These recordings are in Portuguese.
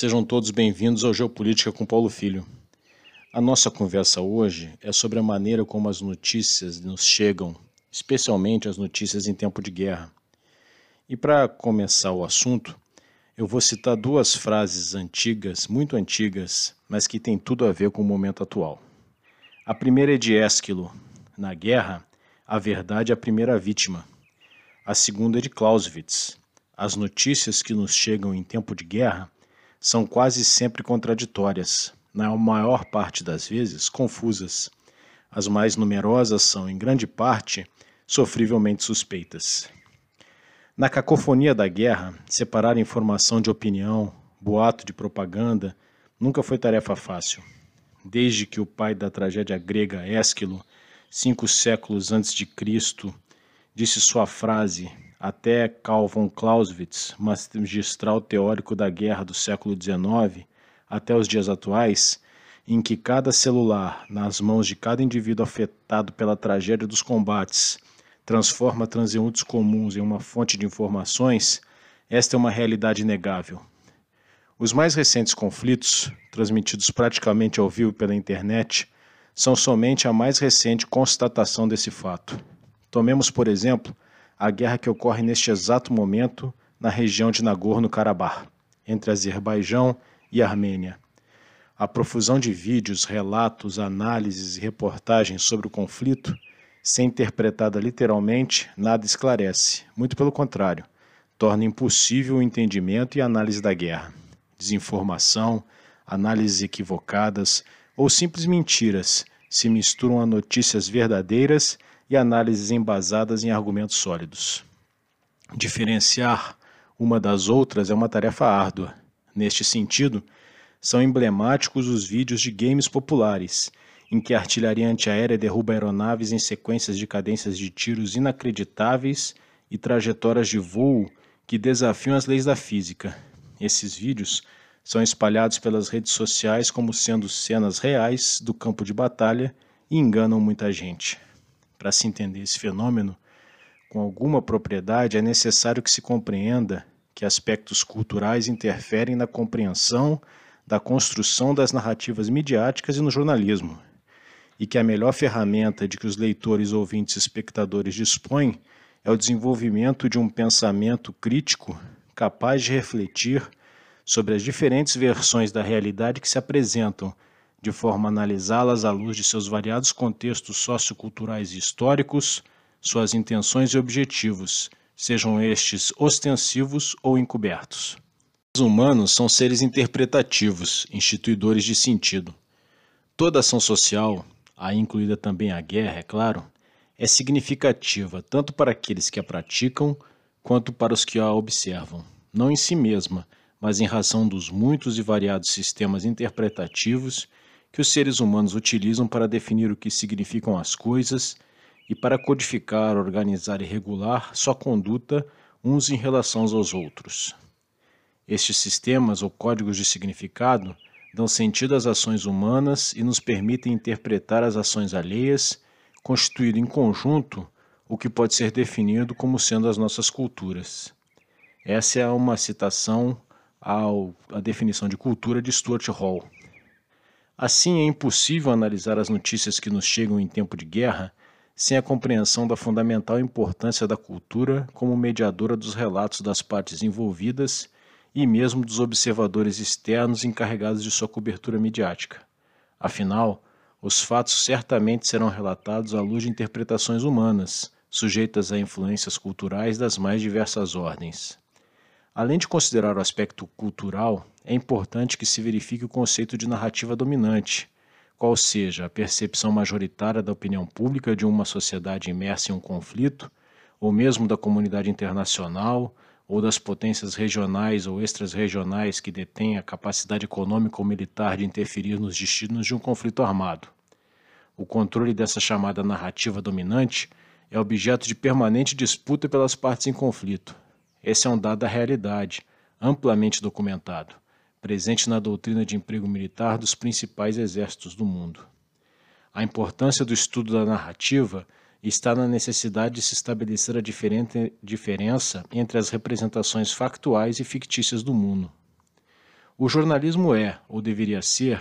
Sejam todos bem-vindos ao Geopolítica com Paulo Filho. A nossa conversa hoje é sobre a maneira como as notícias nos chegam, especialmente as notícias em tempo de guerra. E para começar o assunto, eu vou citar duas frases antigas, muito antigas, mas que têm tudo a ver com o momento atual. A primeira é de Ésquilo: Na guerra, a verdade é a primeira vítima. A segunda é de Clausewitz: As notícias que nos chegam em tempo de guerra são quase sempre contraditórias, na maior parte das vezes confusas. As mais numerosas são, em grande parte, sofrivelmente suspeitas. Na cacofonia da guerra, separar informação de opinião, boato de propaganda, nunca foi tarefa fácil. Desde que o pai da tragédia grega Ésquilo, cinco séculos antes de Cristo, disse sua frase até Karl von Clausewitz, magistral teórico da guerra do século XIX, até os dias atuais, em que cada celular, nas mãos de cada indivíduo afetado pela tragédia dos combates, transforma transeuntes comuns em uma fonte de informações, esta é uma realidade inegável. Os mais recentes conflitos, transmitidos praticamente ao vivo pela internet, são somente a mais recente constatação desse fato. Tomemos, por exemplo, a guerra que ocorre neste exato momento na região de Nagorno-Karabakh, entre Azerbaijão e Armênia. A profusão de vídeos, relatos, análises e reportagens sobre o conflito, sem interpretada literalmente, nada esclarece, muito pelo contrário, torna impossível o entendimento e análise da guerra. Desinformação, análises equivocadas ou simples mentiras se misturam a notícias verdadeiras e análises embasadas em argumentos sólidos. Diferenciar uma das outras é uma tarefa árdua. Neste sentido, são emblemáticos os vídeos de games populares, em que a artilharia antiaérea derruba aeronaves em sequências de cadências de tiros inacreditáveis e trajetórias de voo que desafiam as leis da física. Esses vídeos são espalhados pelas redes sociais como sendo cenas reais do campo de batalha e enganam muita gente. Para se entender esse fenômeno com alguma propriedade, é necessário que se compreenda que aspectos culturais interferem na compreensão da construção das narrativas midiáticas e no jornalismo, e que a melhor ferramenta de que os leitores, ouvintes e espectadores dispõem é o desenvolvimento de um pensamento crítico capaz de refletir sobre as diferentes versões da realidade que se apresentam de forma a analisá-las à luz de seus variados contextos socioculturais e históricos, suas intenções e objetivos, sejam estes ostensivos ou encobertos. Os humanos são seres interpretativos, instituidores de sentido. Toda ação social, aí incluída também a guerra, é claro, é significativa tanto para aqueles que a praticam quanto para os que a observam, não em si mesma, mas em razão dos muitos e variados sistemas interpretativos que os seres humanos utilizam para definir o que significam as coisas e para codificar, organizar e regular sua conduta uns em relação aos outros. Estes sistemas ou códigos de significado dão sentido às ações humanas e nos permitem interpretar as ações alheias, constituindo em conjunto o que pode ser definido como sendo as nossas culturas. Essa é uma citação ao, à definição de cultura de Stuart Hall. Assim, é impossível analisar as notícias que nos chegam em tempo de guerra sem a compreensão da fundamental importância da cultura como mediadora dos relatos das partes envolvidas e mesmo dos observadores externos encarregados de sua cobertura midiática. Afinal, os fatos certamente serão relatados à luz de interpretações humanas, sujeitas a influências culturais das mais diversas ordens. Além de considerar o aspecto cultural, é importante que se verifique o conceito de narrativa dominante, qual seja a percepção majoritária da opinião pública de uma sociedade imersa em um conflito, ou mesmo da comunidade internacional, ou das potências regionais ou extras-regionais que detêm a capacidade econômica ou militar de interferir nos destinos de um conflito armado. O controle dessa chamada narrativa dominante é objeto de permanente disputa pelas partes em conflito, esse é um dado da realidade, amplamente documentado, presente na doutrina de emprego militar dos principais exércitos do mundo. A importância do estudo da narrativa está na necessidade de se estabelecer a diferença entre as representações factuais e fictícias do mundo. O jornalismo é, ou deveria ser,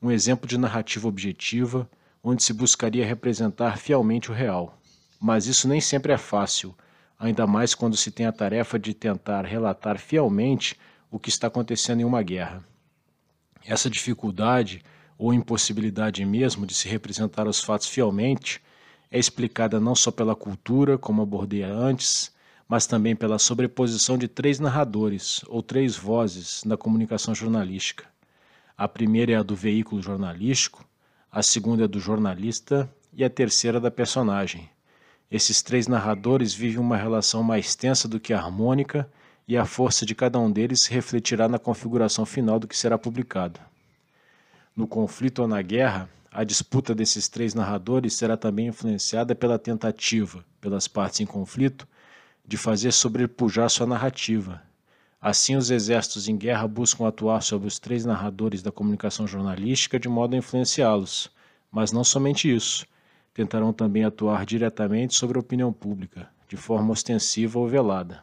um exemplo de narrativa objetiva, onde se buscaria representar fielmente o real. Mas isso nem sempre é fácil, ainda mais quando se tem a tarefa de tentar relatar fielmente o que está acontecendo em uma guerra. Essa dificuldade, ou impossibilidade mesmo, de se representar os fatos fielmente, é explicada não só pela cultura, como abordei antes, mas também pela sobreposição de três narradores, ou três vozes, na comunicação jornalística. A primeira é a do veículo jornalístico, a segunda é do jornalista e a terceira da personagem. Esses três narradores vivem uma relação mais tensa do que harmônica e a força de cada um deles se refletirá na configuração final do que será publicado. No conflito ou na guerra, a disputa desses três narradores será também influenciada pela tentativa, pelas partes em conflito, de fazer sobrepujar sua narrativa. Assim, os exércitos em guerra buscam atuar sobre os três narradores da comunicação jornalística de modo a influenciá-los, mas não somente isso. Tentarão também atuar diretamente sobre a opinião pública, de forma ostensiva ou velada.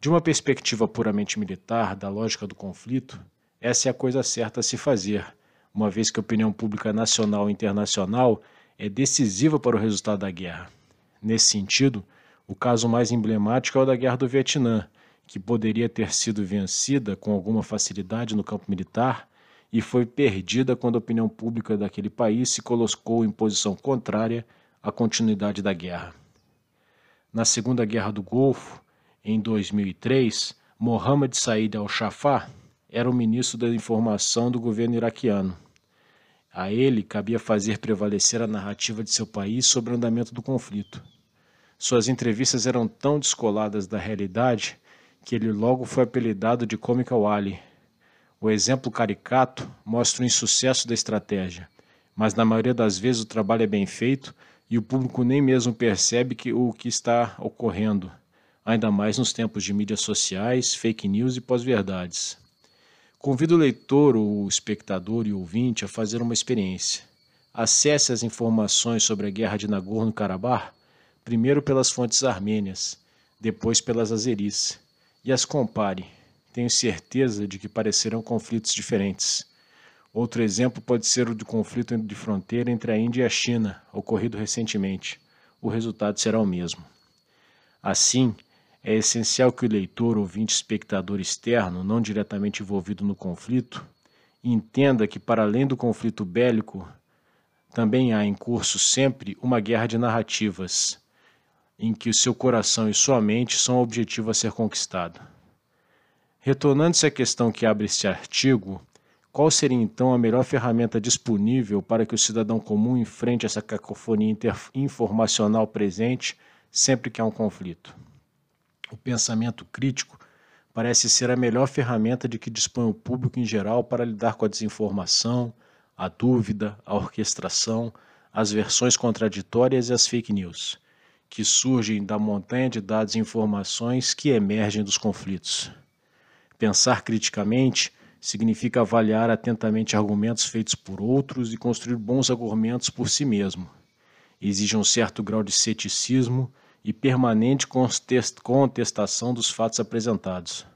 De uma perspectiva puramente militar, da lógica do conflito, essa é a coisa certa a se fazer, uma vez que a opinião pública nacional e internacional é decisiva para o resultado da guerra. Nesse sentido, o caso mais emblemático é o da Guerra do Vietnã, que poderia ter sido vencida com alguma facilidade no campo militar e foi perdida quando a opinião pública daquele país se colocou em posição contrária à continuidade da guerra. Na Segunda Guerra do Golfo, em 2003, Mohammad Said al-Shafar era o ministro da Informação do governo iraquiano. A ele cabia fazer prevalecer a narrativa de seu país sobre o andamento do conflito. Suas entrevistas eram tão descoladas da realidade que ele logo foi apelidado de Comical Ali. O exemplo caricato mostra o insucesso da estratégia, mas na maioria das vezes o trabalho é bem feito e o público nem mesmo percebe que o que está ocorrendo, ainda mais nos tempos de mídias sociais, fake news e pós-verdades. Convido o leitor, o espectador e o ouvinte a fazer uma experiência. Acesse as informações sobre a guerra de Nagorno-Karabakh primeiro pelas fontes armênias, depois pelas azeris, e as compare. Tenho certeza de que parecerão conflitos diferentes. Outro exemplo pode ser o do conflito de fronteira entre a Índia e a China, ocorrido recentemente. O resultado será o mesmo. Assim, é essencial que o leitor, ouvinte, espectador externo, não diretamente envolvido no conflito, entenda que, para além do conflito bélico, também há em curso sempre uma guerra de narrativas, em que o seu coração e sua mente são o objetivo a ser conquistado. Retornando-se à questão que abre este artigo, qual seria então a melhor ferramenta disponível para que o cidadão comum enfrente essa cacofonia informacional presente sempre que há um conflito? O pensamento crítico parece ser a melhor ferramenta de que dispõe o público em geral para lidar com a desinformação, a dúvida, a orquestração, as versões contraditórias e as fake news que surgem da montanha de dados e informações que emergem dos conflitos. Pensar criticamente significa avaliar atentamente argumentos feitos por outros e construir bons argumentos por si mesmo. Exige um certo grau de ceticismo e permanente contestação dos fatos apresentados.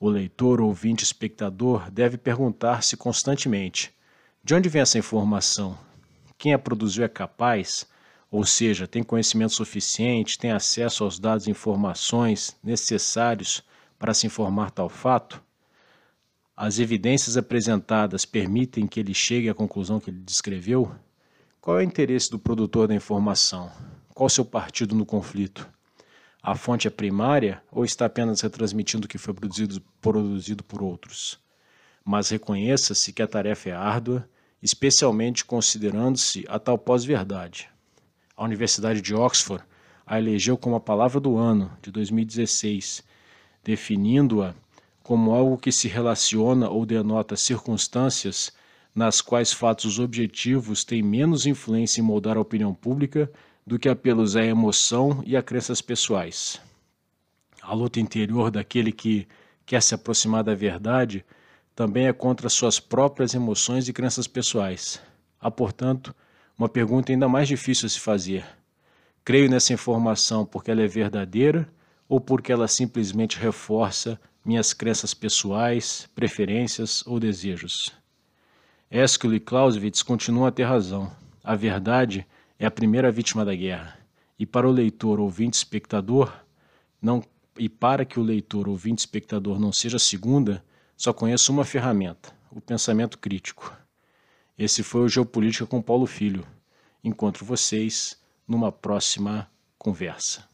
O leitor, ouvinte, espectador deve perguntar-se constantemente: de onde vem essa informação? Quem a produziu é capaz? ou seja, tem conhecimento suficiente, tem acesso aos dados e informações necessários para se informar tal fato? As evidências apresentadas permitem que ele chegue à conclusão que ele descreveu? Qual é o interesse do produtor da informação? Qual seu partido no conflito? A fonte é primária ou está apenas retransmitindo o que foi produzido, produzido por outros? Mas reconheça-se que a tarefa é árdua, especialmente considerando-se a tal pós-verdade a Universidade de Oxford a elegeu como a palavra do ano de 2016, definindo-a como algo que se relaciona ou denota circunstâncias nas quais fatos objetivos têm menos influência em moldar a opinião pública do que apelos à emoção e a crenças pessoais. A luta interior daquele que quer se aproximar da verdade também é contra suas próprias emoções e crenças pessoais. Há, portanto, uma pergunta ainda mais difícil a se fazer. Creio nessa informação porque ela é verdadeira ou porque ela simplesmente reforça minhas crenças pessoais, preferências ou desejos. Eskil e Clausewitz continuam a ter razão. A verdade é a primeira vítima da guerra. E para o leitor, ouvinte, espectador, não e para que o leitor, ouvinte, espectador não seja a segunda, só conheço uma ferramenta: o pensamento crítico. Esse foi o Geopolítica com Paulo Filho. Encontro vocês numa próxima conversa.